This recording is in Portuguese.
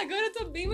Agora eu tô bem